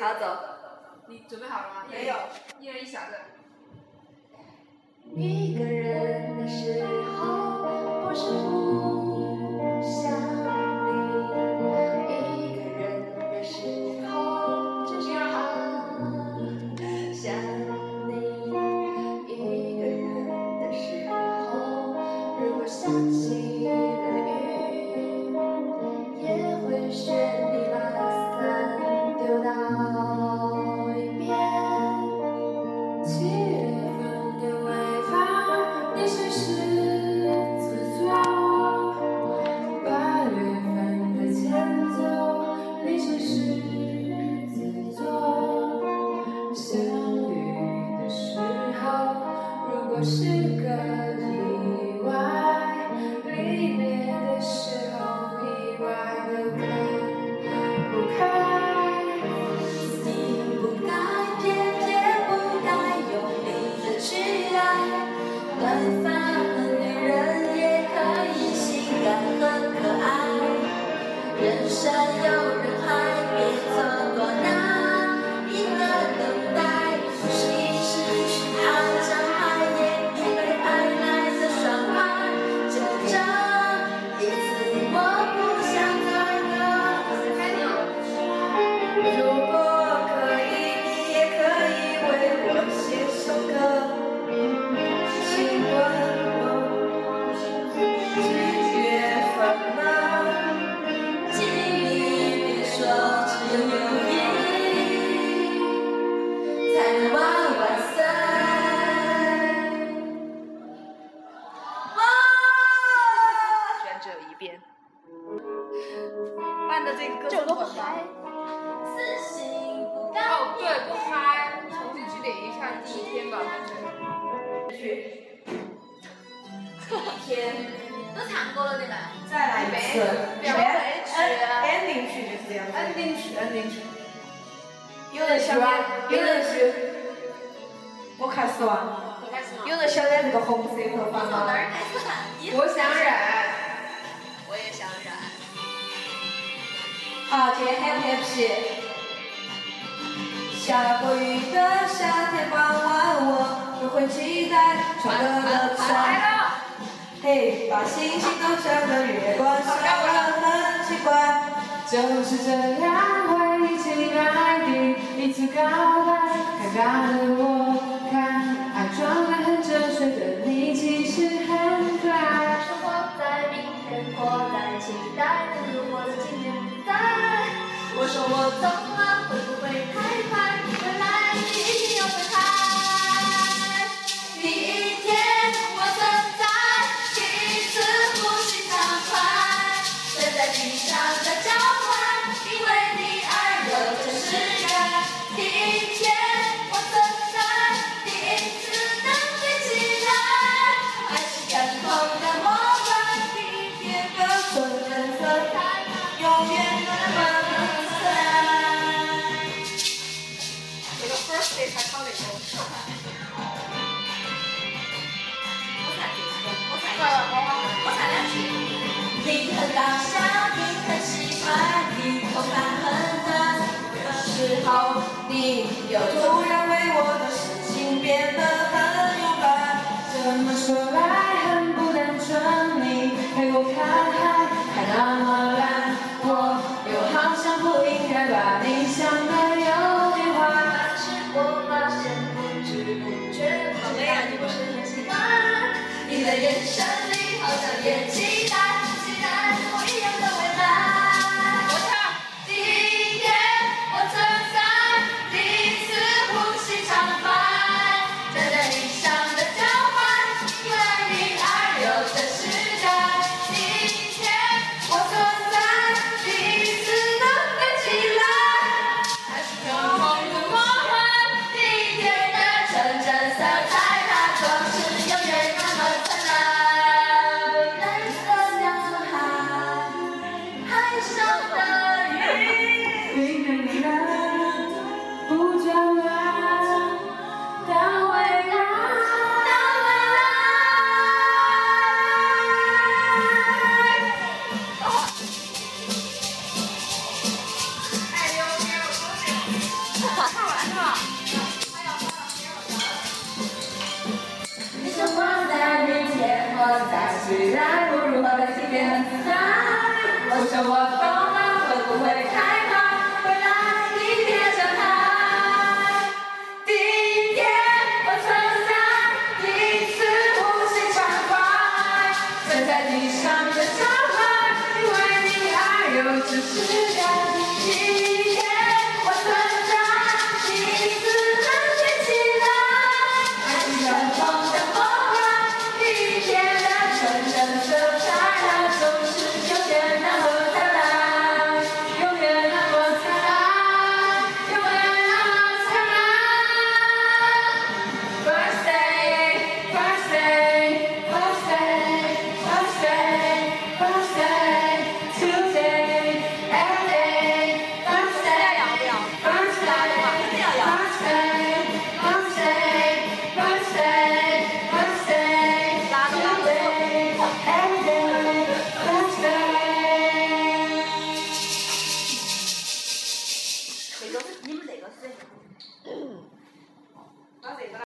好走。你准备好了吗？没有。一人一小个。一个人的时候，不是不想你；一相遇的时候，如果是个一天吧，反正。一天都唱过了的嘛。再来一次。不要回去啊 ending 曲就是这样子。ending 曲，ending 曲。有人晓得？有人是？我开始哇。你开始吗？有人晓得这个红色头发吗？我想忍。我也想忍。好，今天很 happy。下过雨的夏天傍晚，我都会期待唱歌的来唱。了。嘿，把星星都照到月光上，很奇怪。就是这样会一起来第一次告白，尴尬的时候，你又突然为我的事情变得很勇敢。这么说来很不单纯，你陪我看海，还那么蓝，我又好像不应该把你想的有点坏。但是我发现不知不觉，好累啊，你不是很喜欢？你的眼神里好像也期虽然不如花白体面很自在，我想我